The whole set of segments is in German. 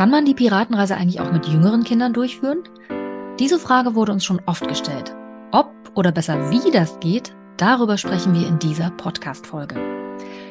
Kann man die Piratenreise eigentlich auch mit jüngeren Kindern durchführen? Diese Frage wurde uns schon oft gestellt. Ob oder besser wie das geht, darüber sprechen wir in dieser Podcast-Folge.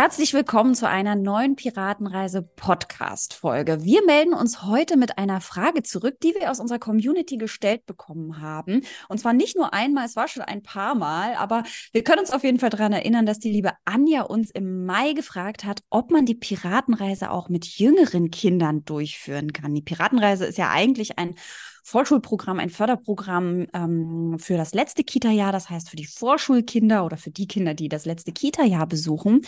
Herzlich willkommen zu einer neuen Piratenreise Podcast Folge. Wir melden uns heute mit einer Frage zurück, die wir aus unserer Community gestellt bekommen haben. Und zwar nicht nur einmal, es war schon ein paar Mal, aber wir können uns auf jeden Fall daran erinnern, dass die liebe Anja uns im Mai gefragt hat, ob man die Piratenreise auch mit jüngeren Kindern durchführen kann. Die Piratenreise ist ja eigentlich ein Vorschulprogramm, ein Förderprogramm ähm, für das letzte Kita-Jahr, das heißt für die Vorschulkinder oder für die Kinder, die das letzte Kita-Jahr besuchen.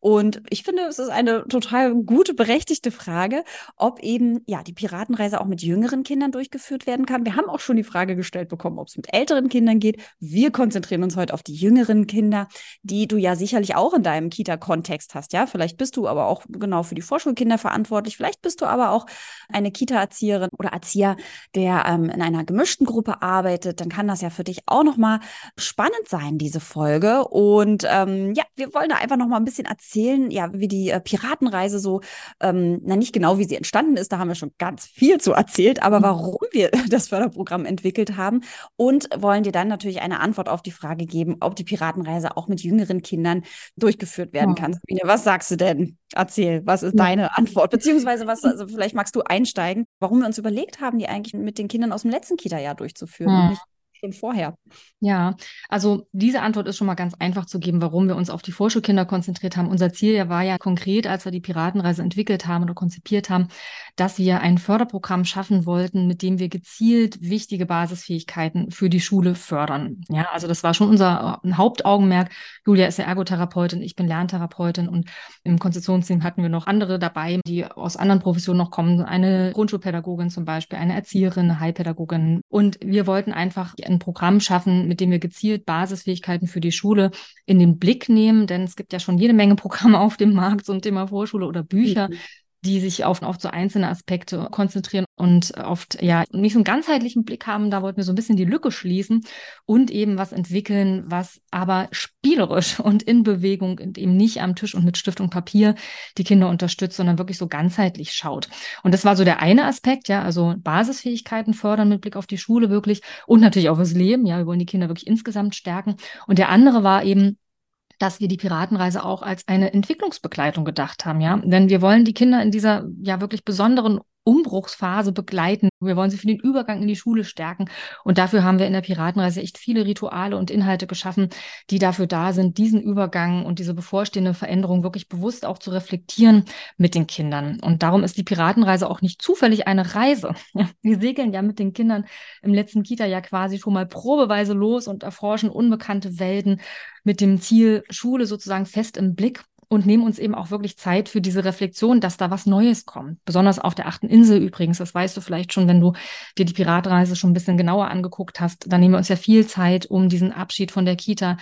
Und ich finde, es ist eine total gute, berechtigte Frage, ob eben ja die Piratenreise auch mit jüngeren Kindern durchgeführt werden kann. Wir haben auch schon die Frage gestellt bekommen, ob es mit älteren Kindern geht. Wir konzentrieren uns heute auf die jüngeren Kinder, die du ja sicherlich auch in deinem Kita-Kontext hast. Ja, vielleicht bist du aber auch genau für die Vorschulkinder verantwortlich. Vielleicht bist du aber auch eine Kita-Erzieherin oder Erzieher, der ähm, in einer gemischten Gruppe arbeitet, dann kann das ja für dich auch nochmal spannend sein, diese Folge. Und ähm, ja, wir wollen da einfach nochmal ein bisschen erzählen, ja, wie die äh, Piratenreise so, ähm, na nicht genau, wie sie entstanden ist, da haben wir schon ganz viel zu erzählt, aber mhm. warum wir das Förderprogramm entwickelt haben und wollen dir dann natürlich eine Antwort auf die Frage geben, ob die Piratenreise auch mit jüngeren Kindern durchgeführt werden ja. kann. Sabine, was sagst du denn? Erzähl, was ist ja. deine Antwort? Beziehungsweise was, also vielleicht magst du einsteigen, warum wir uns überlegt haben, die eigentlich mit den Kindern aus dem letzten Kita-Jahr durchzuführen hm. und nicht schon vorher? Ja, also diese Antwort ist schon mal ganz einfach zu geben, warum wir uns auf die Vorschulkinder konzentriert haben. Unser Ziel war ja konkret, als wir die Piratenreise entwickelt haben oder konzipiert haben, dass wir ein Förderprogramm schaffen wollten, mit dem wir gezielt wichtige Basisfähigkeiten für die Schule fördern. Ja, also das war schon unser äh, Hauptaugenmerk. Julia ist ja Ergotherapeutin, ich bin Lerntherapeutin und im Konzeptionsteam hatten wir noch andere dabei, die aus anderen Professionen noch kommen. Eine Grundschulpädagogin zum Beispiel, eine Erzieherin, eine Heilpädagogin. Und wir wollten einfach ein Programm schaffen, mit dem wir gezielt Basisfähigkeiten für die Schule in den Blick nehmen, denn es gibt ja schon jede Menge Programme auf dem Markt zum Thema Vorschule oder Bücher. Mhm die sich auf, auf so einzelne Aspekte konzentrieren und oft ja nicht so einen ganzheitlichen Blick haben. Da wollten wir so ein bisschen die Lücke schließen und eben was entwickeln, was aber spielerisch und in Bewegung und eben nicht am Tisch und mit Stift und Papier die Kinder unterstützt, sondern wirklich so ganzheitlich schaut. Und das war so der eine Aspekt, ja, also Basisfähigkeiten fördern mit Blick auf die Schule wirklich und natürlich auch das Leben. Ja, wir wollen die Kinder wirklich insgesamt stärken. Und der andere war eben dass wir die Piratenreise auch als eine Entwicklungsbegleitung gedacht haben, ja. Denn wir wollen die Kinder in dieser ja wirklich besonderen Umbruchsphase begleiten. Wir wollen sie für den Übergang in die Schule stärken. Und dafür haben wir in der Piratenreise echt viele Rituale und Inhalte geschaffen, die dafür da sind, diesen Übergang und diese bevorstehende Veränderung wirklich bewusst auch zu reflektieren mit den Kindern. Und darum ist die Piratenreise auch nicht zufällig eine Reise. Wir segeln ja mit den Kindern im letzten Kita-Jahr quasi schon mal probeweise los und erforschen unbekannte Welten mit dem Ziel, Schule sozusagen fest im Blick und nehmen uns eben auch wirklich Zeit für diese Reflexion, dass da was Neues kommt. Besonders auf der achten Insel übrigens, das weißt du vielleicht schon, wenn du dir die Piratreise schon ein bisschen genauer angeguckt hast. Da nehmen wir uns ja viel Zeit, um diesen Abschied von der Kita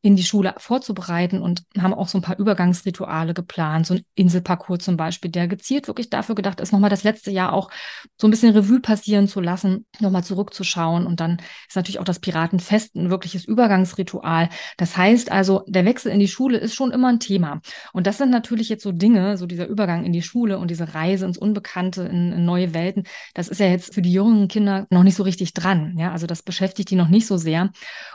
in die Schule vorzubereiten und haben auch so ein paar Übergangsrituale geplant, so ein Inselparcours zum Beispiel, der gezielt wirklich dafür gedacht ist, nochmal das letzte Jahr auch so ein bisschen Revue passieren zu lassen, nochmal zurückzuschauen. Und dann ist natürlich auch das Piratenfest ein wirkliches Übergangsritual. Das heißt also, der Wechsel in die Schule ist schon immer ein Thema. Und das sind natürlich jetzt so Dinge, so dieser Übergang in die Schule und diese Reise ins Unbekannte, in, in neue Welten, das ist ja jetzt für die jungen Kinder noch nicht so richtig dran. Ja, also das beschäftigt die noch nicht so sehr.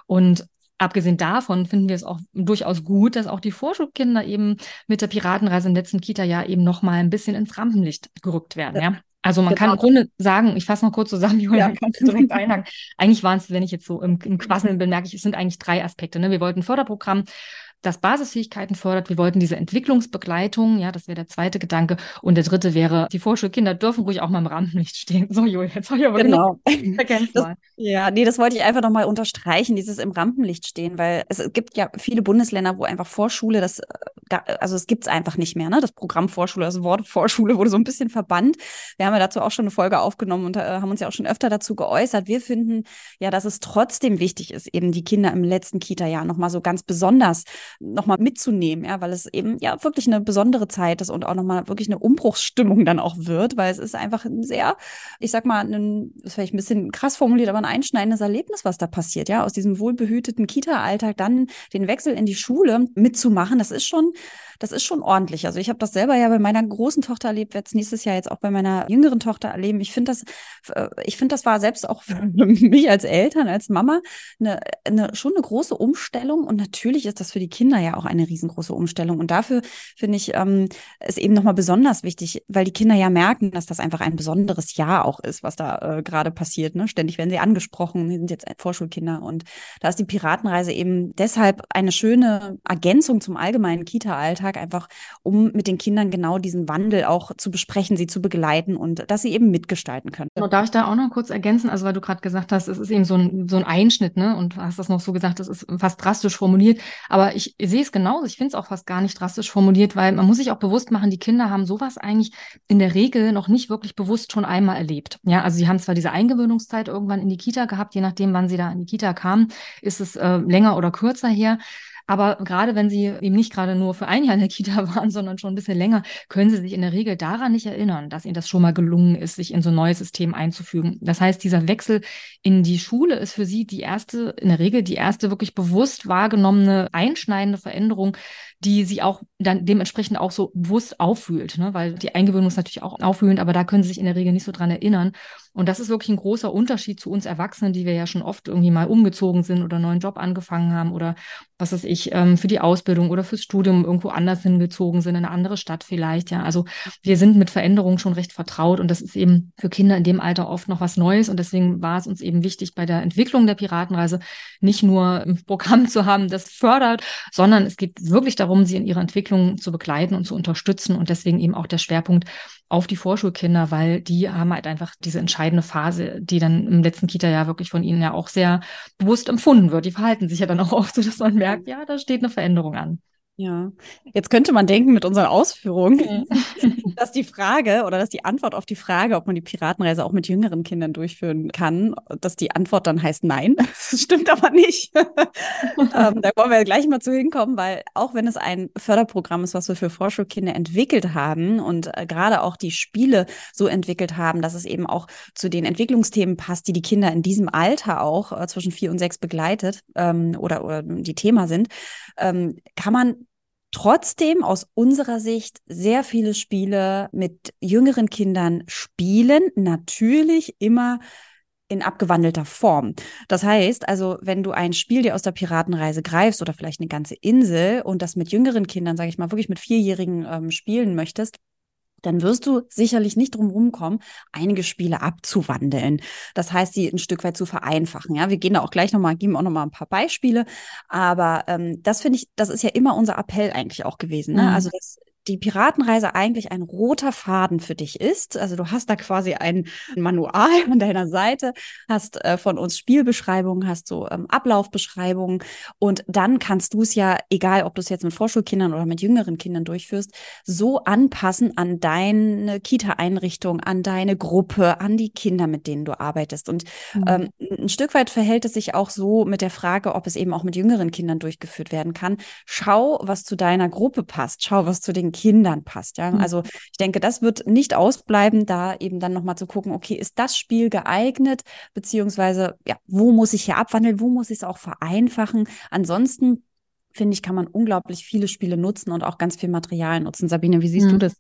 Und Abgesehen davon finden wir es auch durchaus gut, dass auch die Vorschulkinder eben mit der Piratenreise im letzten Kita-Jahr eben noch mal ein bisschen ins Rampenlicht gerückt werden. Ja. Also man genau. kann im Grunde sagen, ich fasse noch kurz zusammen, Julia, ja. kannst du direkt einhaken. Eigentlich waren es, wenn ich jetzt so im, im Quasseln bin, merke ich, es sind eigentlich drei Aspekte. Ne? Wir wollten ein Förderprogramm das Basisfähigkeiten fördert. Wir wollten diese Entwicklungsbegleitung, ja, das wäre der zweite Gedanke. Und der dritte wäre, die Vorschulkinder dürfen ruhig auch mal im Rampenlicht stehen. So, Julia, jetzt habe ich aber genau. Das, ja, nee, das wollte ich einfach nochmal unterstreichen, dieses im Rampenlicht stehen, weil es gibt ja viele Bundesländer, wo einfach Vorschule, das, also es gibt es einfach nicht mehr, ne? Das Programm Vorschule, das Wort Vorschule wurde so ein bisschen verbannt. Wir haben ja dazu auch schon eine Folge aufgenommen und äh, haben uns ja auch schon öfter dazu geäußert. Wir finden ja, dass es trotzdem wichtig ist, eben die Kinder im letzten Kita-Jahr nochmal so ganz besonders nochmal mitzunehmen, ja, weil es eben ja wirklich eine besondere Zeit ist und auch nochmal wirklich eine Umbruchsstimmung dann auch wird, weil es ist einfach ein sehr, ich sag mal, ein, das ist vielleicht ein bisschen krass formuliert, aber ein einschneidendes Erlebnis, was da passiert, ja, aus diesem wohlbehüteten Kita-Alltag dann den Wechsel in die Schule mitzumachen, das ist schon das ist schon ordentlich. Also ich habe das selber ja bei meiner großen Tochter erlebt, werde es nächstes Jahr jetzt auch bei meiner jüngeren Tochter erleben. Ich finde das, äh, ich finde das war selbst auch für mich als Eltern, als Mama eine, eine, schon eine große Umstellung. Und natürlich ist das für die Kinder ja auch eine riesengroße Umstellung. Und dafür finde ich ähm, es eben nochmal besonders wichtig, weil die Kinder ja merken, dass das einfach ein besonderes Jahr auch ist, was da äh, gerade passiert. Ne? Ständig werden sie angesprochen, sind jetzt Vorschulkinder. Und da ist die Piratenreise eben deshalb eine schöne Ergänzung zum allgemeinen Kita-Alltag Tag einfach, um mit den Kindern genau diesen Wandel auch zu besprechen, sie zu begleiten und dass sie eben mitgestalten können. Genau, darf ich da auch noch kurz ergänzen? Also, weil du gerade gesagt hast, es ist eben so ein, so ein Einschnitt, ne? Und hast das noch so gesagt, das ist fast drastisch formuliert. Aber ich, ich sehe es genauso. Ich finde es auch fast gar nicht drastisch formuliert, weil man muss sich auch bewusst machen, die Kinder haben sowas eigentlich in der Regel noch nicht wirklich bewusst schon einmal erlebt. Ja, also sie haben zwar diese Eingewöhnungszeit irgendwann in die Kita gehabt, je nachdem, wann sie da in die Kita kamen, ist es äh, länger oder kürzer her. Aber gerade wenn sie eben nicht gerade nur für ein Jahr in der Kita waren, sondern schon ein bisschen länger, können sie sich in der Regel daran nicht erinnern, dass ihnen das schon mal gelungen ist, sich in so ein neues System einzufügen. Das heißt, dieser Wechsel in die Schule ist für sie die erste, in der Regel die erste wirklich bewusst wahrgenommene, einschneidende Veränderung, die sie auch dann dementsprechend auch so bewusst auffühlt, ne? weil die Eingewöhnung ist natürlich auch auffühlend, aber da können sie sich in der Regel nicht so dran erinnern. Und das ist wirklich ein großer Unterschied zu uns Erwachsenen, die wir ja schon oft irgendwie mal umgezogen sind oder einen neuen Job angefangen haben oder was weiß ich, ähm, für die Ausbildung oder fürs Studium irgendwo anders hingezogen sind, in eine andere Stadt vielleicht. Ja, also wir sind mit Veränderungen schon recht vertraut und das ist eben für Kinder in dem Alter oft noch was Neues. Und deswegen war es uns eben wichtig, bei der Entwicklung der Piratenreise nicht nur ein Programm zu haben, das fördert, sondern es geht wirklich darum, sie in ihrer Entwicklung zu begleiten und zu unterstützen und deswegen eben auch der Schwerpunkt auf die Vorschulkinder, weil die haben halt einfach diese entscheidende Phase, die dann im letzten Kita-Jahr wirklich von ihnen ja auch sehr bewusst empfunden wird. Die verhalten sich ja dann auch oft so, dass man merkt, ja, da steht eine Veränderung an. Ja, jetzt könnte man denken mit unseren Ausführungen, dass die Frage oder dass die Antwort auf die Frage, ob man die Piratenreise auch mit jüngeren Kindern durchführen kann, dass die Antwort dann heißt nein. Das stimmt aber nicht. ähm, da wollen wir gleich mal zu hinkommen, weil auch wenn es ein Förderprogramm ist, was wir für Vorschulkinder entwickelt haben und äh, gerade auch die Spiele so entwickelt haben, dass es eben auch zu den Entwicklungsthemen passt, die die Kinder in diesem Alter auch äh, zwischen vier und sechs begleitet ähm, oder, oder die Thema sind, ähm, kann man trotzdem aus unserer Sicht sehr viele Spiele mit jüngeren Kindern spielen, natürlich immer in abgewandelter Form. Das heißt, also wenn du ein Spiel dir aus der Piratenreise greifst oder vielleicht eine ganze Insel und das mit jüngeren Kindern, sage ich mal, wirklich mit Vierjährigen ähm, spielen möchtest, dann wirst du sicherlich nicht drum rumkommen, einige Spiele abzuwandeln. Das heißt, sie ein Stück weit zu vereinfachen. Ja, wir gehen da auch gleich nochmal, geben auch nochmal ein paar Beispiele. Aber ähm, das finde ich, das ist ja immer unser Appell eigentlich auch gewesen. Ne? Mhm. Also das, die Piratenreise eigentlich ein roter Faden für dich ist. Also du hast da quasi ein Manual an deiner Seite, hast äh, von uns Spielbeschreibungen, hast so ähm, Ablaufbeschreibungen und dann kannst du es ja, egal ob du es jetzt mit Vorschulkindern oder mit jüngeren Kindern durchführst, so anpassen an deine Kita-Einrichtung, an deine Gruppe, an die Kinder, mit denen du arbeitest. Und mhm. ähm, ein Stück weit verhält es sich auch so mit der Frage, ob es eben auch mit jüngeren Kindern durchgeführt werden kann. Schau, was zu deiner Gruppe passt. Schau, was zu den Kindern passt. Ja? Mhm. Also ich denke, das wird nicht ausbleiben, da eben dann nochmal zu gucken, okay, ist das Spiel geeignet, beziehungsweise ja, wo muss ich hier abwandeln, wo muss ich es auch vereinfachen? Ansonsten finde ich, kann man unglaublich viele Spiele nutzen und auch ganz viel Material nutzen. Sabine, wie siehst mhm. du das?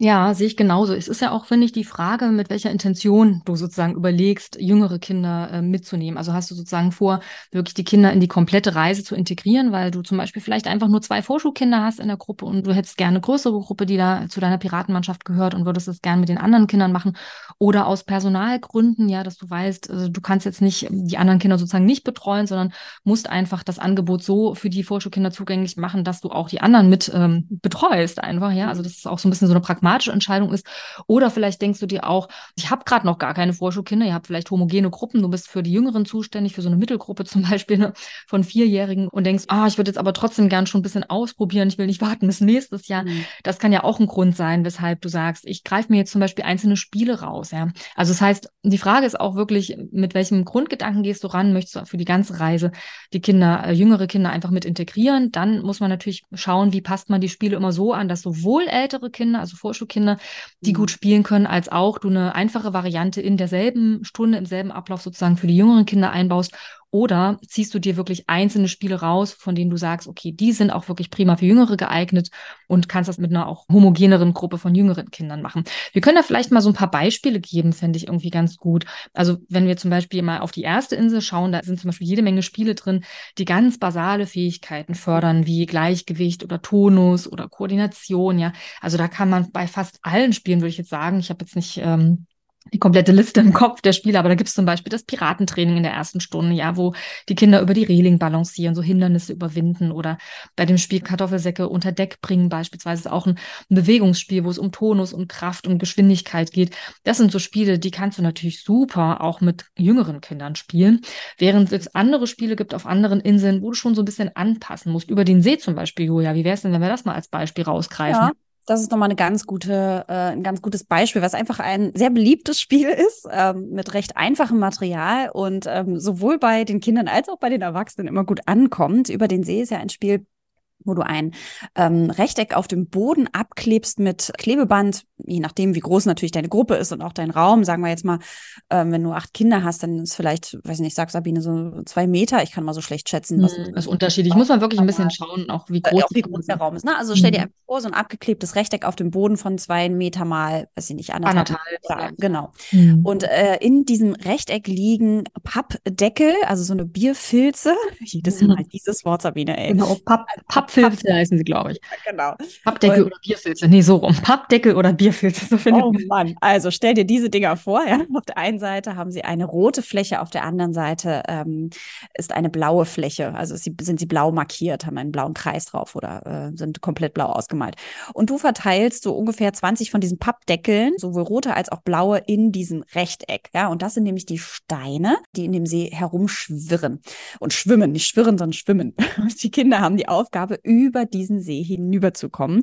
Ja, sehe ich genauso. Es ist ja auch, finde ich, die Frage, mit welcher Intention du sozusagen überlegst, jüngere Kinder äh, mitzunehmen. Also hast du sozusagen vor, wirklich die Kinder in die komplette Reise zu integrieren, weil du zum Beispiel vielleicht einfach nur zwei Vorschulkinder hast in der Gruppe und du hättest gerne eine größere Gruppe, die da zu deiner Piratenmannschaft gehört und würdest es gerne mit den anderen Kindern machen. Oder aus Personalgründen, ja, dass du weißt, also du kannst jetzt nicht die anderen Kinder sozusagen nicht betreuen, sondern musst einfach das Angebot so für die Vorschulkinder zugänglich machen, dass du auch die anderen mit ähm, betreust einfach, ja. Also das ist auch so ein bisschen so eine pragmatische pragmatische Entscheidung ist. Oder vielleicht denkst du dir auch, ich habe gerade noch gar keine Vorschulkinder, ihr habt vielleicht homogene Gruppen, du bist für die Jüngeren zuständig, für so eine Mittelgruppe zum Beispiel ne, von Vierjährigen und denkst, ah, ich würde jetzt aber trotzdem gern schon ein bisschen ausprobieren, ich will nicht warten bis nächstes Jahr. Mhm. Das kann ja auch ein Grund sein, weshalb du sagst, ich greife mir jetzt zum Beispiel einzelne Spiele raus. Ja? Also das heißt, die Frage ist auch wirklich, mit welchem Grundgedanken gehst du ran? Möchtest du für die ganze Reise die Kinder, äh, jüngere Kinder einfach mit integrieren? Dann muss man natürlich schauen, wie passt man die Spiele immer so an, dass sowohl ältere Kinder, also Vorschul Vorschulkinder, die gut mhm. spielen können, als auch du eine einfache Variante in derselben Stunde, im selben Ablauf sozusagen für die jüngeren Kinder einbaust oder ziehst du dir wirklich einzelne Spiele raus, von denen du sagst, okay, die sind auch wirklich prima für Jüngere geeignet und kannst das mit einer auch homogeneren Gruppe von jüngeren Kindern machen. Wir können da vielleicht mal so ein paar Beispiele geben, fände ich irgendwie ganz gut. Also wenn wir zum Beispiel mal auf die erste Insel schauen, da sind zum Beispiel jede Menge Spiele drin, die ganz basale Fähigkeiten fördern, wie Gleichgewicht oder Tonus oder Koordination, ja. Also da kann man bei fast allen Spielen, würde ich jetzt sagen, ich habe jetzt nicht ähm, die komplette Liste im Kopf der Spiele, aber da gibt es zum Beispiel das Piratentraining in der ersten Stunde, ja, wo die Kinder über die Reling balancieren, so Hindernisse überwinden oder bei dem Spiel Kartoffelsäcke unter Deck bringen beispielsweise ist auch ein, Bewegungsspiel, wo es um Tonus und Kraft und Geschwindigkeit geht. Das sind so Spiele, die kannst du natürlich super auch mit jüngeren Kindern spielen, während es andere Spiele gibt auf anderen Inseln, wo du schon so ein bisschen anpassen musst. Über den See zum Beispiel, Julia, wie wäre es denn, wenn wir das mal als Beispiel rausgreifen? Ja. Das ist nochmal eine ganz gute, äh, ein ganz gutes Beispiel, was einfach ein sehr beliebtes Spiel ist, ähm, mit recht einfachem Material und ähm, sowohl bei den Kindern als auch bei den Erwachsenen immer gut ankommt. Über den See ist ja ein Spiel, wo du ein ähm, Rechteck auf dem Boden abklebst mit Klebeband, je nachdem, wie groß natürlich deine Gruppe ist und auch dein Raum. Sagen wir jetzt mal, ähm, wenn du acht Kinder hast, dann ist vielleicht, weiß ich nicht, sag Sabine, so zwei Meter. Ich kann mal so schlecht schätzen. Was hm, das ist unterschiedlich. Muss man wirklich ein bisschen schauen, auch wie groß, äh, auch wie groß der Raum ist. Ne? Also stell dir mhm. einfach vor, so ein abgeklebtes Rechteck auf dem Boden von zwei Meter mal, weiß ich nicht, anderthalb. anderthalb genau. Mhm. Und äh, in diesem Rechteck liegen Pappdeckel, also so eine Bierfilze. Jedes Mal dieses Wort, Sabine, ey. Genau, Papp, Papp Pappfilze heißen sie, glaube ich. Genau. Pappdeckel und, oder Bierfilze. Nee, so rum. Pappdeckel oder Bierfilze. So oh Mann. Also stell dir diese Dinger vor. Ja? Auf der einen Seite haben sie eine rote Fläche, auf der anderen Seite ähm, ist eine blaue Fläche. Also sie, sind sie blau markiert, haben einen blauen Kreis drauf oder äh, sind komplett blau ausgemalt. Und du verteilst so ungefähr 20 von diesen Pappdeckeln, sowohl rote als auch blaue, in diesem Rechteck. Ja? Und das sind nämlich die Steine, die in dem See herumschwirren. Und schwimmen, nicht schwirren, sondern schwimmen. die Kinder haben die Aufgabe, über diesen See hinüberzukommen.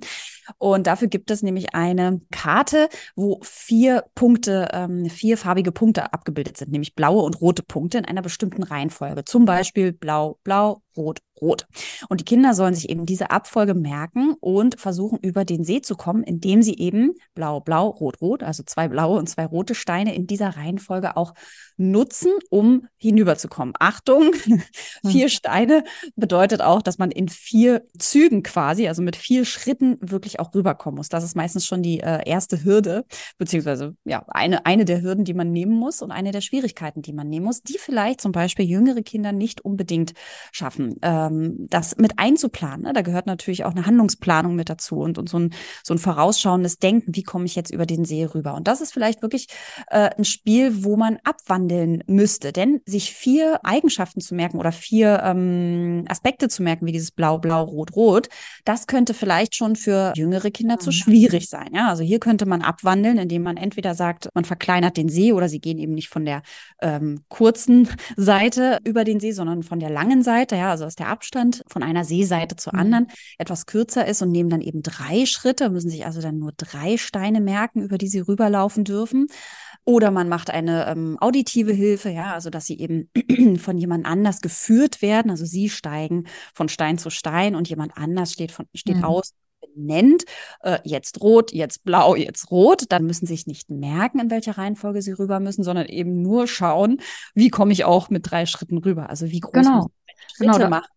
Und dafür gibt es nämlich eine Karte, wo vier Punkte, ähm, vier farbige Punkte abgebildet sind, nämlich blaue und rote Punkte in einer bestimmten Reihenfolge. Zum Beispiel blau, blau, rot, rot. Und die Kinder sollen sich eben diese Abfolge merken und versuchen, über den See zu kommen, indem sie eben blau, blau, rot, rot, also zwei blaue und zwei rote Steine in dieser Reihenfolge auch nutzen, um hinüberzukommen. Achtung, vier hm. Steine bedeutet auch, dass man in vier Zügen quasi, also mit vier Schritten wirklich auch rüberkommen muss. Das ist meistens schon die äh, erste Hürde, beziehungsweise ja, eine, eine der Hürden, die man nehmen muss und eine der Schwierigkeiten, die man nehmen muss, die vielleicht zum Beispiel jüngere Kinder nicht unbedingt schaffen. Ähm, das mit einzuplanen, ne? da gehört natürlich auch eine Handlungsplanung mit dazu und, und so, ein, so ein vorausschauendes Denken, wie komme ich jetzt über den See rüber. Und das ist vielleicht wirklich äh, ein Spiel, wo man abwandeln müsste, denn sich vier Eigenschaften zu merken oder vier ähm, Aspekte zu merken, wie dieses Blau, Blau, Rot, Rot, das könnte vielleicht schon für jüngere Kinder zu mhm. schwierig sein. Ja? Also hier könnte man abwandeln, indem man entweder sagt, man verkleinert den See oder sie gehen eben nicht von der ähm, kurzen Seite über den See, sondern von der langen Seite. Ja? Also dass der Abstand von einer Seeseite zur mhm. anderen etwas kürzer ist und nehmen dann eben drei Schritte, müssen sich also dann nur drei Steine merken, über die sie rüberlaufen dürfen. Oder man macht eine ähm, auditive Hilfe, ja, also dass sie eben von jemand anders geführt werden. Also sie steigen von Stein zu Stein und jemand anders steht, von, steht mhm. aus benennt, äh, jetzt rot, jetzt blau, jetzt rot, dann müssen sie sich nicht merken, in welcher Reihenfolge sie rüber müssen, sondern eben nur schauen, wie komme ich auch mit drei Schritten rüber. Also wie groß genau. Schritte genau, machen.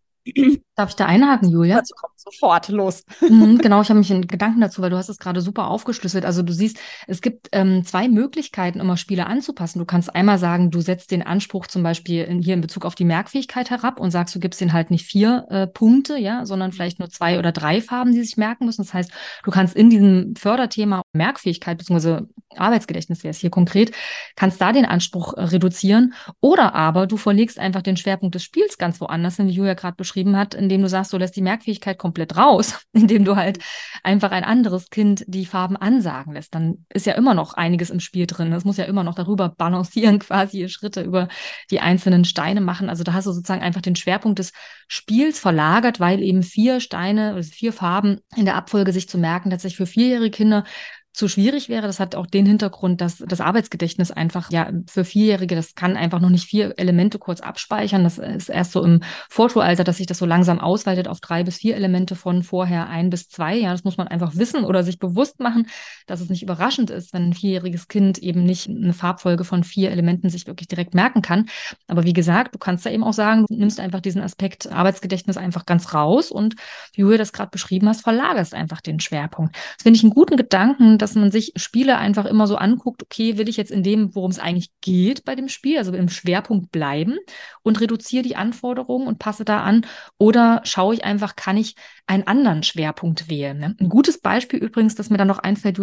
Darf ich da einhaken, Julia? Dazu kommt sofort los. Mhm, genau, ich habe mich in Gedanken dazu, weil du hast es gerade super aufgeschlüsselt. Also du siehst, es gibt ähm, zwei Möglichkeiten, immer Spiele anzupassen. Du kannst einmal sagen, du setzt den Anspruch zum Beispiel in, hier in Bezug auf die Merkfähigkeit herab und sagst, du gibst den halt nicht vier äh, Punkte, ja, sondern vielleicht nur zwei oder drei Farben, die sich merken müssen. Das heißt, du kannst in diesem Förderthema Merkfähigkeit bzw. Arbeitsgedächtnis wäre es hier konkret, kannst da den Anspruch äh, reduzieren. Oder aber du verlegst einfach den Schwerpunkt des Spiels ganz woanders, wie Julia gerade beschrieben hat, indem du sagst, du lässt die Merkfähigkeit komplett raus, indem du halt einfach ein anderes Kind die Farben ansagen lässt. Dann ist ja immer noch einiges im Spiel drin. Es muss ja immer noch darüber balancieren, quasi Schritte über die einzelnen Steine machen. Also da hast du sozusagen einfach den Schwerpunkt des Spiels verlagert, weil eben vier Steine, also vier Farben in der Abfolge sich zu merken, tatsächlich für vierjährige Kinder zu schwierig wäre. Das hat auch den Hintergrund, dass das Arbeitsgedächtnis einfach, ja, für Vierjährige, das kann einfach noch nicht vier Elemente kurz abspeichern. Das ist erst so im Vorschulalter, dass sich das so langsam ausweitet auf drei bis vier Elemente von vorher ein bis zwei. Ja, das muss man einfach wissen oder sich bewusst machen, dass es nicht überraschend ist, wenn ein vierjähriges Kind eben nicht eine Farbfolge von vier Elementen sich wirklich direkt merken kann. Aber wie gesagt, du kannst da eben auch sagen, du nimmst einfach diesen Aspekt Arbeitsgedächtnis einfach ganz raus und wie du das gerade beschrieben hast, verlagerst einfach den Schwerpunkt. Das finde ich einen guten Gedanken, dass man sich Spiele einfach immer so anguckt, okay, will ich jetzt in dem, worum es eigentlich geht bei dem Spiel, also im Schwerpunkt bleiben und reduziere die Anforderungen und passe da an oder schaue ich einfach, kann ich einen anderen Schwerpunkt wählen. Ne? Ein gutes Beispiel übrigens, das mir dann noch einfällt,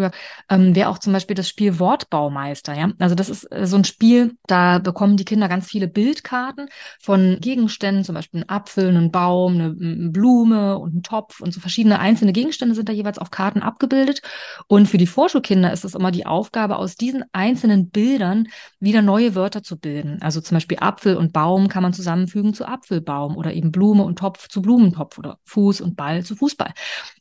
ähm, wäre auch zum Beispiel das Spiel Wortbaumeister. Ja? Also das ist äh, so ein Spiel, da bekommen die Kinder ganz viele Bildkarten von Gegenständen, zum Beispiel ein Apfel, einen Baum, eine, eine Blume und ein Topf und so verschiedene einzelne Gegenstände sind da jeweils auf Karten abgebildet. Und für die Vorschulkinder ist es immer die Aufgabe, aus diesen einzelnen Bildern wieder neue Wörter zu bilden. Also zum Beispiel Apfel und Baum kann man zusammenfügen zu Apfelbaum oder eben Blume und Topf zu Blumentopf oder Fuß und Ball zu Fußball.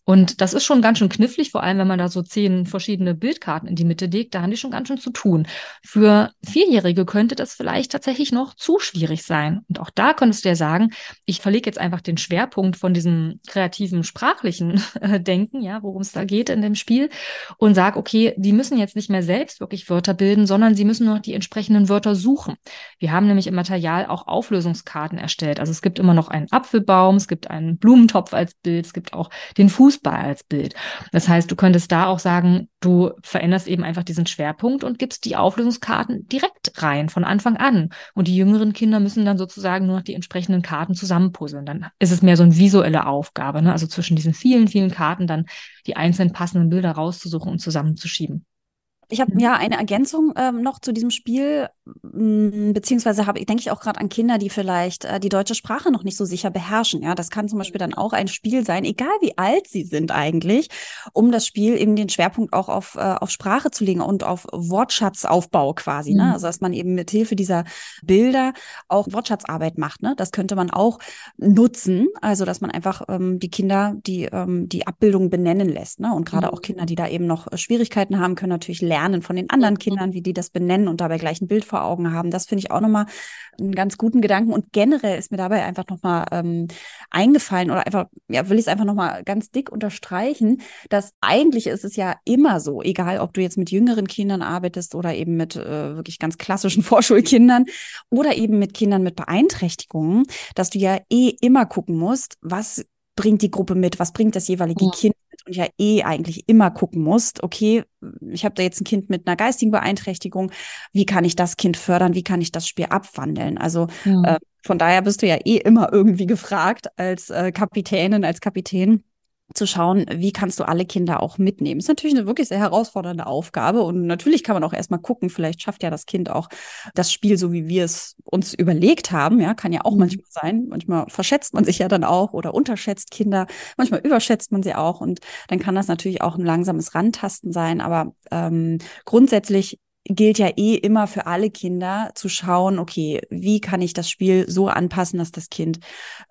Und das ist schon ganz schön knifflig, vor allem wenn man da so zehn verschiedene Bildkarten in die Mitte legt, da haben die schon ganz schön zu tun. Für Vierjährige könnte das vielleicht tatsächlich noch zu schwierig sein. Und auch da könntest du ja sagen, ich verlege jetzt einfach den Schwerpunkt von diesem kreativen, sprachlichen Denken, ja, worum es da geht in dem Spiel und sage, okay, die müssen jetzt nicht mehr selbst wirklich Wörter bilden, sondern sie müssen nur noch die entsprechenden Wörter suchen. Wir haben nämlich im Material auch Auflösungskarten erstellt. Also es gibt immer noch einen Apfelbaum, es gibt einen Blumentopf als Bild, es gibt auch den Fuß Fußball als Bild. Das heißt, du könntest da auch sagen, du veränderst eben einfach diesen Schwerpunkt und gibst die Auflösungskarten direkt rein von Anfang an. Und die jüngeren Kinder müssen dann sozusagen nur noch die entsprechenden Karten zusammenpuzzeln. Dann ist es mehr so eine visuelle Aufgabe, ne? also zwischen diesen vielen, vielen Karten dann die einzelnen passenden Bilder rauszusuchen und zusammenzuschieben. Ich habe mhm. ja eine Ergänzung ähm, noch zu diesem Spiel, beziehungsweise habe ich denke ich auch gerade an Kinder, die vielleicht äh, die deutsche Sprache noch nicht so sicher beherrschen. Ja, das kann zum Beispiel dann auch ein Spiel sein, egal wie alt sie sind eigentlich, um das Spiel eben den Schwerpunkt auch auf, äh, auf Sprache zu legen und auf Wortschatzaufbau quasi. Ne? Mhm. Ne? Also dass man eben mit Hilfe dieser Bilder auch Wortschatzarbeit macht. Ne? Das könnte man auch nutzen. Also dass man einfach ähm, die Kinder die ähm, die Abbildung benennen lässt. Ne? Und gerade mhm. auch Kinder, die da eben noch Schwierigkeiten haben, können natürlich lernen lernen von den anderen mhm. Kindern, wie die das benennen und dabei gleich ein Bild vor Augen haben. Das finde ich auch nochmal einen ganz guten Gedanken. Und generell ist mir dabei einfach nochmal ähm, eingefallen oder einfach, ja, will ich es einfach nochmal ganz dick unterstreichen, dass eigentlich ist es ja immer so, egal ob du jetzt mit jüngeren Kindern arbeitest oder eben mit äh, wirklich ganz klassischen Vorschulkindern oder eben mit Kindern mit Beeinträchtigungen, dass du ja eh immer gucken musst, was bringt die Gruppe mit, was bringt das jeweilige ja. Kind mit und ja eh eigentlich immer gucken musst, okay, ich habe da jetzt ein Kind mit einer geistigen Beeinträchtigung, wie kann ich das Kind fördern, wie kann ich das Spiel abwandeln? Also ja. äh, von daher bist du ja eh immer irgendwie gefragt als äh, Kapitänin, als Kapitän zu schauen, wie kannst du alle Kinder auch mitnehmen. Ist natürlich eine wirklich sehr herausfordernde Aufgabe und natürlich kann man auch erstmal gucken, vielleicht schafft ja das Kind auch das Spiel so, wie wir es uns überlegt haben. Ja, kann ja auch mhm. manchmal sein. Manchmal verschätzt man sich ja dann auch oder unterschätzt Kinder. Manchmal überschätzt man sie auch und dann kann das natürlich auch ein langsames Rantasten sein. Aber ähm, grundsätzlich gilt ja eh immer für alle Kinder zu schauen, okay, wie kann ich das Spiel so anpassen, dass das Kind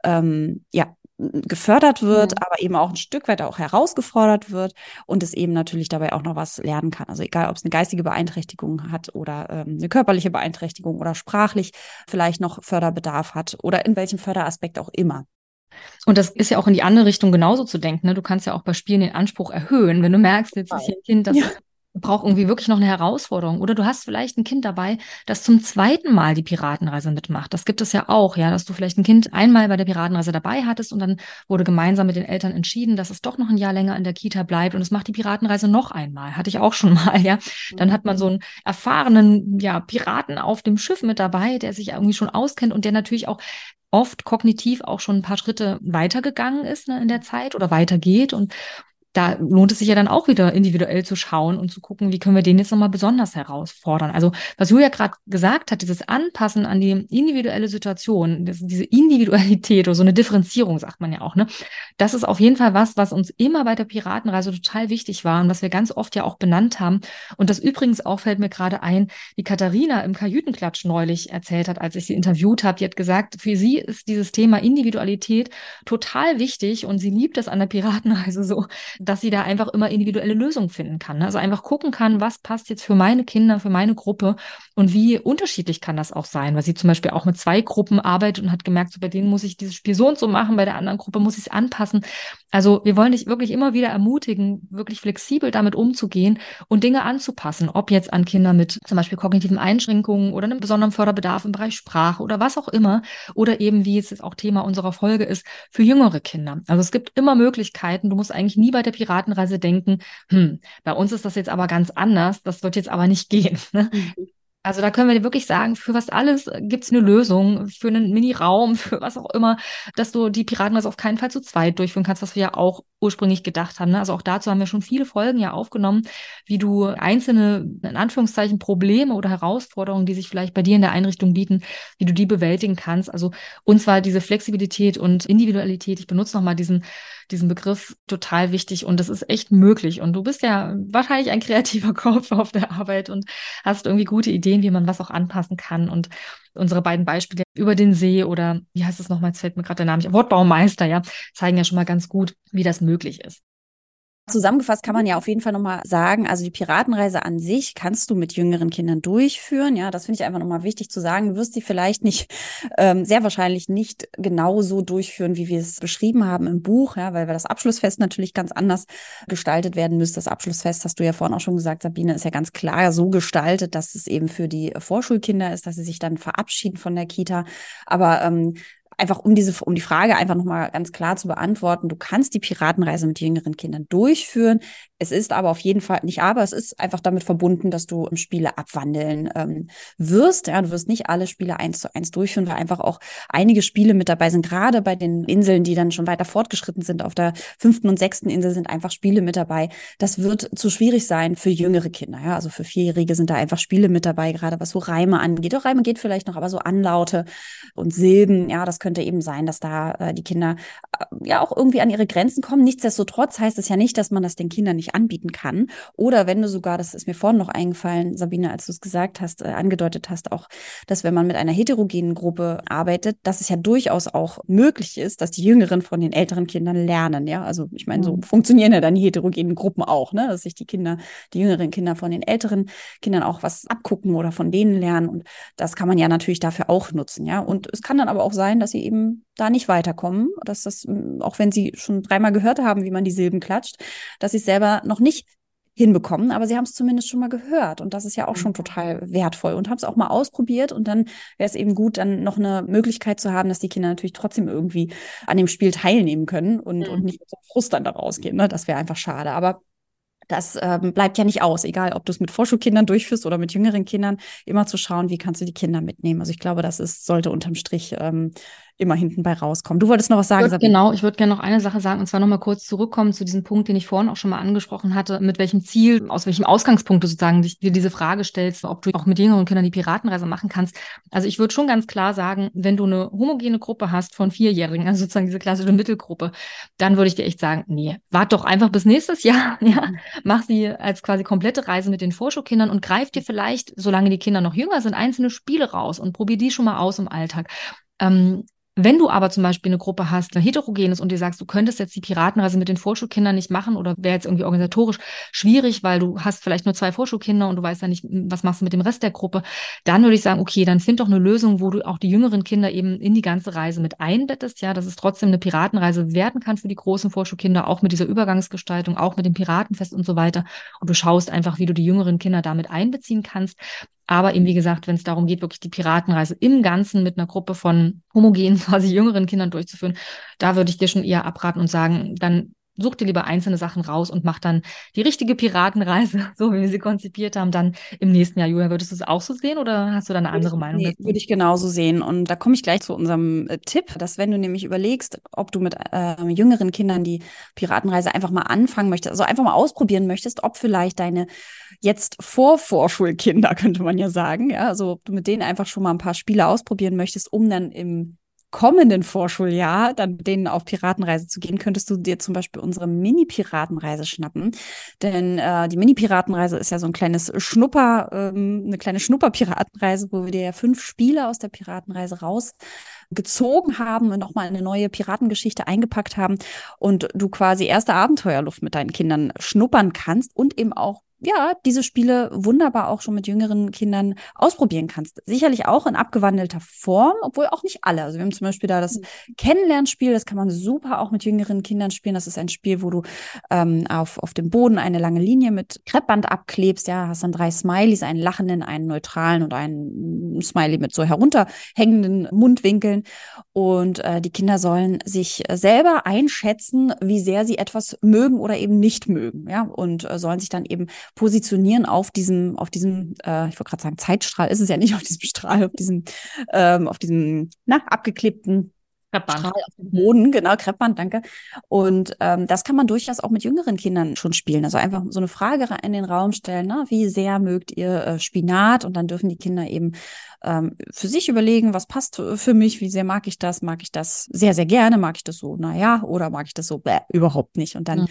ähm, ja gefördert wird, ja. aber eben auch ein Stück weit auch herausgefordert wird und es eben natürlich dabei auch noch was lernen kann. Also egal, ob es eine geistige Beeinträchtigung hat oder ähm, eine körperliche Beeinträchtigung oder sprachlich vielleicht noch Förderbedarf hat oder in welchem Förderaspekt auch immer. Und das ist ja auch in die andere Richtung genauso zu denken. Ne? Du kannst ja auch bei Spielen den Anspruch erhöhen. Wenn du merkst, jetzt ist hier ein Kind, das ja. Braucht irgendwie wirklich noch eine Herausforderung. Oder du hast vielleicht ein Kind dabei, das zum zweiten Mal die Piratenreise mitmacht. Das gibt es ja auch, ja, dass du vielleicht ein Kind einmal bei der Piratenreise dabei hattest und dann wurde gemeinsam mit den Eltern entschieden, dass es doch noch ein Jahr länger in der Kita bleibt und es macht die Piratenreise noch einmal. Hatte ich auch schon mal, ja. Dann hat man so einen erfahrenen, ja, Piraten auf dem Schiff mit dabei, der sich irgendwie schon auskennt und der natürlich auch oft kognitiv auch schon ein paar Schritte weitergegangen ist ne, in der Zeit oder weitergeht und da lohnt es sich ja dann auch wieder individuell zu schauen und zu gucken, wie können wir den jetzt nochmal besonders herausfordern. Also was Julia gerade gesagt hat, dieses Anpassen an die individuelle Situation, das, diese Individualität oder so eine Differenzierung, sagt man ja auch, ne? Das ist auf jeden Fall was, was uns immer bei der Piratenreise total wichtig war und was wir ganz oft ja auch benannt haben. Und das übrigens auch fällt mir gerade ein, wie Katharina im Kajütenklatsch neulich erzählt hat, als ich sie interviewt habe. Die hat gesagt, für sie ist dieses Thema Individualität total wichtig und sie liebt es an der Piratenreise so, dass sie da einfach immer individuelle Lösungen finden kann. Ne? Also einfach gucken kann, was passt jetzt für meine Kinder, für meine Gruppe und wie unterschiedlich kann das auch sein, weil sie zum Beispiel auch mit zwei Gruppen arbeitet und hat gemerkt, so bei denen muss ich dieses Spiel so und so machen, bei der anderen Gruppe muss ich es anpassen. Also wir wollen dich wirklich immer wieder ermutigen, wirklich flexibel damit umzugehen und Dinge anzupassen, ob jetzt an Kinder mit zum Beispiel kognitiven Einschränkungen oder einem besonderen Förderbedarf im Bereich Sprache oder was auch immer oder eben, wie es auch Thema unserer Folge ist, für jüngere Kinder. Also es gibt immer Möglichkeiten. Du musst eigentlich nie bei der Piratenreise denken, hm, bei uns ist das jetzt aber ganz anders, das wird jetzt aber nicht gehen. Ne? Mhm. Also da können wir wirklich sagen, für was alles gibt es eine Lösung, für einen Mini-Raum, für was auch immer, dass du die Piratenreise auf keinen Fall zu zweit durchführen kannst, was wir ja auch ursprünglich gedacht haben. Ne? Also auch dazu haben wir schon viele Folgen ja aufgenommen, wie du einzelne, in Anführungszeichen, Probleme oder Herausforderungen, die sich vielleicht bei dir in der Einrichtung bieten, wie du die bewältigen kannst. Also uns war diese Flexibilität und Individualität, ich benutze nochmal diesen diesen Begriff total wichtig und das ist echt möglich. Und du bist ja wahrscheinlich ein kreativer Kopf auf der Arbeit und hast irgendwie gute Ideen, wie man was auch anpassen kann. Und unsere beiden Beispiele über den See oder wie heißt es nochmal, jetzt fällt mir gerade der Name, Wortbaumeister, ja, zeigen ja schon mal ganz gut, wie das möglich ist. Zusammengefasst kann man ja auf jeden Fall nochmal sagen, also die Piratenreise an sich kannst du mit jüngeren Kindern durchführen. Ja, das finde ich einfach nochmal wichtig zu sagen. Du wirst sie vielleicht nicht, ähm, sehr wahrscheinlich nicht genau so durchführen, wie wir es beschrieben haben im Buch, ja, weil das Abschlussfest natürlich ganz anders gestaltet werden müsste. Das Abschlussfest, hast du ja vorhin auch schon gesagt, Sabine, ist ja ganz klar so gestaltet, dass es eben für die Vorschulkinder ist, dass sie sich dann verabschieden von der Kita. Aber ähm, einfach um diese, um die Frage einfach nochmal ganz klar zu beantworten, du kannst die Piratenreise mit jüngeren Kindern durchführen. Es ist aber auf jeden Fall nicht aber, es ist einfach damit verbunden, dass du Spiele abwandeln ähm, wirst. Ja, du wirst nicht alle Spiele eins zu eins durchführen, weil einfach auch einige Spiele mit dabei sind. Gerade bei den Inseln, die dann schon weiter fortgeschritten sind, auf der fünften und sechsten Insel sind einfach Spiele mit dabei. Das wird zu schwierig sein für jüngere Kinder. Ja, also für Vierjährige sind da einfach Spiele mit dabei, gerade was so Reime angeht. Auch Reime geht vielleicht noch, aber so Anlaute und Silben, ja, das könnte eben sein, dass da äh, die Kinder äh, ja auch irgendwie an ihre Grenzen kommen. Nichtsdestotrotz heißt es ja nicht, dass man das den Kindern nicht anbieten kann. Oder wenn du sogar, das ist mir vorhin noch eingefallen, Sabine, als du es gesagt hast, äh, angedeutet hast, auch, dass wenn man mit einer heterogenen Gruppe arbeitet, dass es ja durchaus auch möglich ist, dass die Jüngeren von den älteren Kindern lernen. Ja, also ich meine, so mhm. funktionieren ja dann die heterogenen Gruppen auch, ne? dass sich die Kinder, die jüngeren Kinder von den älteren Kindern auch was abgucken oder von denen lernen. Und das kann man ja natürlich dafür auch nutzen. Ja, und es kann dann aber auch sein, dass sie eben da nicht weiterkommen, dass das, auch wenn sie schon dreimal gehört haben, wie man die Silben klatscht, dass sie es selber noch nicht hinbekommen, aber sie haben es zumindest schon mal gehört und das ist ja auch schon mhm. total wertvoll und haben es auch mal ausprobiert und dann wäre es eben gut, dann noch eine Möglichkeit zu haben, dass die Kinder natürlich trotzdem irgendwie an dem Spiel teilnehmen können und, mhm. und nicht mit so Frust dann da rausgehen. Ne? Das wäre einfach schade. Aber das ähm, bleibt ja nicht aus, egal ob du es mit Vorschulkindern durchführst oder mit jüngeren Kindern, immer zu schauen, wie kannst du die Kinder mitnehmen. Also ich glaube, das ist, sollte unterm Strich ähm, immer hinten bei rauskommen. Du wolltest noch was sagen, ich? Genau, ich würde gerne noch eine Sache sagen, und zwar nochmal kurz zurückkommen zu diesem Punkt, den ich vorhin auch schon mal angesprochen hatte, mit welchem Ziel, aus welchem Ausgangspunkt du sozusagen dir diese Frage stellst, ob du auch mit jüngeren Kindern die Piratenreise machen kannst. Also ich würde schon ganz klar sagen, wenn du eine homogene Gruppe hast von Vierjährigen, also sozusagen diese klassische Mittelgruppe, dann würde ich dir echt sagen, nee, wart doch einfach bis nächstes Jahr, ja, mhm. mach sie als quasi komplette Reise mit den Vorschulkindern und greif dir vielleicht, solange die Kinder noch jünger sind, einzelne Spiele raus und probier die schon mal aus im Alltag. Ähm, Wenn du aber zum Beispiel eine Gruppe hast, eine heterogenes und dir sagst, du könntest jetzt die Piratenreise mit den Vorschulkindern nicht machen oder wäre jetzt irgendwie organisatorisch schwierig, weil du hast vielleicht nur zwei Vorschulkinder und du weißt ja nicht, was machst du mit dem Rest der Gruppe, dann würde ich sagen, okay, dann find doch eine Lösung, wo du auch die jüngeren Kinder eben in die ganze Reise mit einbettest, ja, dass es trotzdem eine Piratenreise werden kann für die großen Vorschulkinder, auch mit dieser Übergangsgestaltung, auch mit dem Piratenfest und so weiter. Und du schaust einfach, wie du die jüngeren Kinder damit einbeziehen kannst. Aber eben, wie gesagt, wenn es darum geht, wirklich die Piratenreise im Ganzen mit einer Gruppe von homogenen, quasi jüngeren Kindern durchzuführen, da würde ich dir schon eher abraten und sagen, dann such dir lieber einzelne Sachen raus und mach dann die richtige Piratenreise, so wie wir sie konzipiert haben, dann im nächsten Jahr. Julia, würdest du es auch so sehen oder hast du da eine würde andere ich, Meinung? Nee, würde ich genauso sehen. Und da komme ich gleich zu unserem äh, Tipp, dass wenn du nämlich überlegst, ob du mit äh, jüngeren Kindern die Piratenreise einfach mal anfangen möchtest, also einfach mal ausprobieren möchtest, ob vielleicht deine jetzt vor Vorschulkinder, könnte man ja sagen, ja, also ob du mit denen einfach schon mal ein paar Spiele ausprobieren möchtest, um dann im kommenden Vorschuljahr dann mit denen auf Piratenreise zu gehen, könntest du dir zum Beispiel unsere Mini-Piratenreise schnappen. Denn äh, die Mini-Piratenreise ist ja so ein kleines Schnupper, ähm, eine kleine Schnupper-Piratenreise, wo wir dir ja fünf Spiele aus der Piratenreise rausgezogen haben und nochmal eine neue Piratengeschichte eingepackt haben und du quasi erste Abenteuerluft mit deinen Kindern schnuppern kannst und eben auch ja, diese Spiele wunderbar auch schon mit jüngeren Kindern ausprobieren kannst. Sicherlich auch in abgewandelter Form, obwohl auch nicht alle. Also wir haben zum Beispiel da das mhm. Kennenlernspiel, das kann man super auch mit jüngeren Kindern spielen. Das ist ein Spiel, wo du ähm, auf, auf dem Boden eine lange Linie mit Kreppband abklebst. Ja, hast dann drei Smileys, einen lachenden, einen neutralen und einen Smiley mit so herunterhängenden Mundwinkeln. Und äh, die Kinder sollen sich selber einschätzen, wie sehr sie etwas mögen oder eben nicht mögen. Ja, und äh, sollen sich dann eben positionieren auf diesem, auf diesem, äh, ich wollte gerade sagen, Zeitstrahl ist es ja nicht auf diesem Strahl, auf diesem, ähm, auf diesem, na, abgeklebten Kreppband. Auf dem Boden, genau, Kreppband, danke. Und ähm, das kann man durchaus auch mit jüngeren Kindern schon spielen. Also einfach so eine Frage in den Raum stellen, na, wie sehr mögt ihr äh, Spinat? Und dann dürfen die Kinder eben ähm, für sich überlegen, was passt für mich, wie sehr mag ich das, mag ich das sehr, sehr gerne, mag ich das so, naja, oder mag ich das so, bäh, überhaupt nicht. Und dann mhm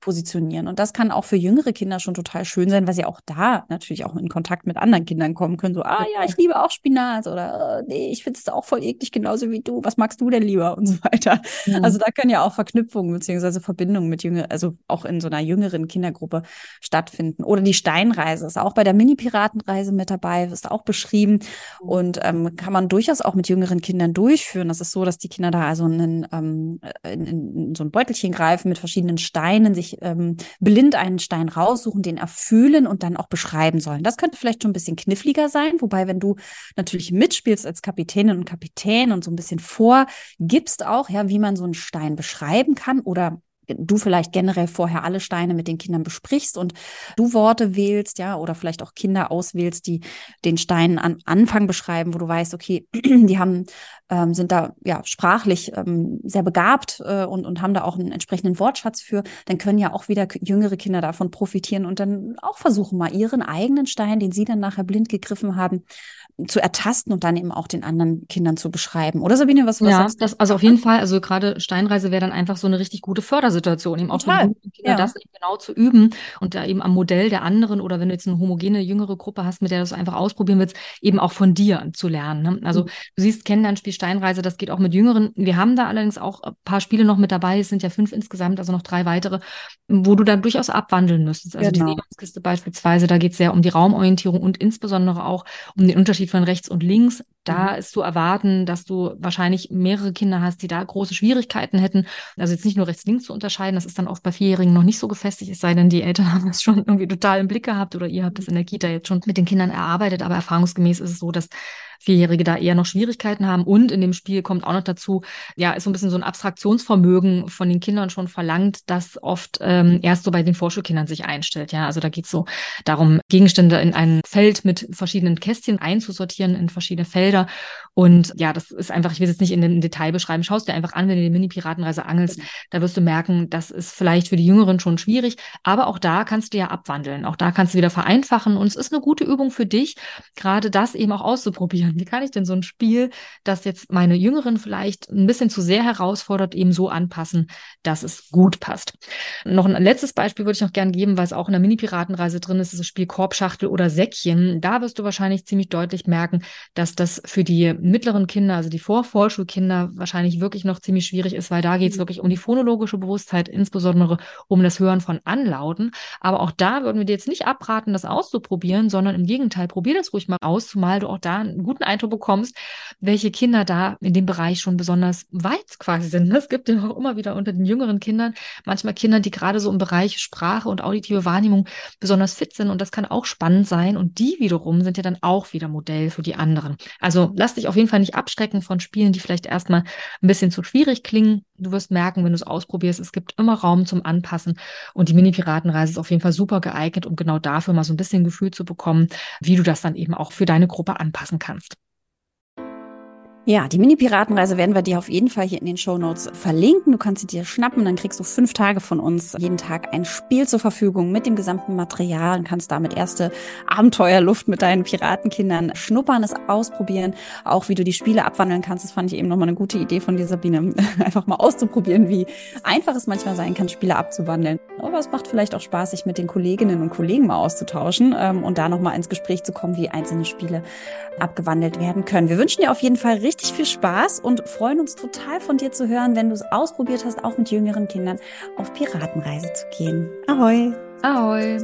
positionieren. Und das kann auch für jüngere Kinder schon total schön sein, weil sie auch da natürlich auch in Kontakt mit anderen Kindern kommen können. So, ah ja, ich liebe auch Spinat oder oh, nee, ich finde es auch voll eklig, genauso wie du. Was magst du denn lieber? Und so weiter. Mhm. Also da können ja auch Verknüpfungen beziehungsweise Verbindungen mit jüngeren, also auch in so einer jüngeren Kindergruppe stattfinden. Oder die Steinreise ist auch bei der Mini-Piratenreise mit dabei, ist auch beschrieben und ähm, kann man durchaus auch mit jüngeren Kindern durchführen. Das ist so, dass die Kinder da also in, ähm, in, in so ein Beutelchen greifen mit verschiedenen Steinen, sich sich ähm, blind einen Stein raussuchen, den erfüllen und dann auch beschreiben sollen. Das könnte vielleicht schon ein bisschen kniffliger sein, wobei, wenn du natürlich mitspielst als Kapitänin und Kapitän und so ein bisschen vorgibst auch, ja, wie man so einen Stein beschreiben kann oder du vielleicht generell vorher alle Steine mit den Kindern besprichst und du Worte wählst, ja, oder vielleicht auch Kinder auswählst, die den Stein an Anfang beschreiben, wo du weißt, okay, die haben, ähm, sind da ja sprachlich ähm, sehr begabt äh, und, und haben da auch einen entsprechenden Wortschatz für, dann können ja auch wieder jüngere Kinder davon profitieren und dann auch versuchen, mal ihren eigenen Stein, den sie dann nachher blind gegriffen haben, zu ertasten und dann eben auch den anderen Kindern zu beschreiben. Oder Sabine, was, was ja, sagst du? Das, also auf jeden Fall, also gerade Steinreise wäre dann einfach so eine richtig gute Fördersituation, eben auch Total. für Kinder ja. das genau zu üben und da eben am Modell der anderen oder wenn du jetzt eine homogene jüngere Gruppe hast, mit der du es einfach ausprobieren willst, eben auch von dir zu lernen. Ne? Also mhm. du siehst Kennenlernspiel Steinreise, das geht auch mit Jüngeren. Wir haben da allerdings auch ein paar Spiele noch mit dabei, es sind ja fünf insgesamt, also noch drei weitere, wo du da durchaus abwandeln müsstest. Also genau. die Lebenstkiste beispielsweise, da geht es sehr um die Raumorientierung und insbesondere auch um den Unterschied von rechts und links. Da mhm. ist zu erwarten, dass du wahrscheinlich mehrere Kinder hast, die da große Schwierigkeiten hätten. Also jetzt nicht nur rechts-links zu unterscheiden, das ist dann oft bei Vierjährigen noch nicht so gefestigt, es sei denn, die Eltern haben das schon irgendwie total im Blick gehabt oder ihr habt das in der Kita jetzt schon mit den Kindern erarbeitet. Aber erfahrungsgemäß ist es so, dass Vierjährige da eher noch Schwierigkeiten haben. Und in dem Spiel kommt auch noch dazu, ja, ist so ein bisschen so ein Abstraktionsvermögen von den Kindern schon verlangt, das oft ähm, erst so bei den Vorschulkindern sich einstellt. Ja, also da geht es so darum, Gegenstände in ein Feld mit verschiedenen Kästchen einzusortieren in verschiedene Felder. Und ja, das ist einfach, ich will es jetzt nicht in den Detail beschreiben, schaust dir einfach an, wenn du die Mini-Piratenreise angelst, da wirst du merken, das ist vielleicht für die Jüngeren schon schwierig, aber auch da kannst du ja abwandeln. Auch da kannst du wieder vereinfachen und es ist eine gute Übung für dich, gerade das eben auch auszuprobieren ausprobieren. Wie kann ich denn so ein Spiel, das jetzt meine Jüngeren vielleicht ein bisschen zu sehr herausfordert, eben so anpassen, dass es gut passt? Noch ein letztes Beispiel würde ich noch gerne geben, weil es auch in der Mini-Piratenreise drin ist, das Spiel Korbschachtel oder Säckchen. Da wirst du wahrscheinlich ziemlich deutlich merken, dass das für die mittleren Kinder, also die Vorvorschulkinder, wahrscheinlich wirklich noch ziemlich schwierig ist, weil da geht es mhm. wirklich um die phonologische Bewusstheit, insbesondere um das Hören von Anlauten. Aber auch da würden wir dir jetzt nicht abraten, das auszuprobieren, sondern im Gegenteil, probier das ruhig mal aus, zumal du auch da einen guten Eindruck bekommst, welche Kinder da in dem Bereich schon besonders weit quasi sind. Es gibt ja auch immer wieder unter den jüngeren Kindern manchmal Kinder, die gerade so im Bereich Sprache und auditive Wahrnehmung besonders fit sind und das kann auch spannend sein und die wiederum sind ja dann auch wieder Modell für die anderen. Also lass dich auf jeden Fall nicht abschrecken von Spielen, die vielleicht erstmal ein bisschen zu schwierig klingen. Du wirst merken, wenn du es ausprobierst, es gibt immer Raum zum Anpassen und die Mini-Piratenreise ist auf jeden Fall super geeignet, um genau dafür mal so ein bisschen Gefühl zu bekommen, wie du das dann eben auch für deine Gruppe anpassen kannst. Ja, die Mini-Piratenreise werden wir dir auf jeden Fall hier in den Show Notes verlinken. Du kannst sie dir schnappen, dann kriegst du fünf Tage von uns jeden Tag ein Spiel zur Verfügung mit dem gesamten Material und kannst damit erste Abenteuerluft mit deinen Piratenkindern schnuppern, es ausprobieren. Auch wie du die Spiele abwandeln kannst, das fand ich eben nochmal eine gute Idee von dir, Sabine, einfach mal auszuprobieren, wie einfach es manchmal sein kann, Spiele abzuwandeln. Aber es macht vielleicht auch Spaß, sich mit den Kolleginnen und Kollegen mal auszutauschen ähm, und da nochmal ins Gespräch zu kommen, wie einzelne Spiele abgewandelt werden können. Wir wünschen dir auf jeden Fall richtig richtig viel Spaß und freuen uns total von dir zu hören, wenn du es ausprobiert hast, auch mit jüngeren Kindern auf Piratenreise zu gehen. Ahoi! Ahoi!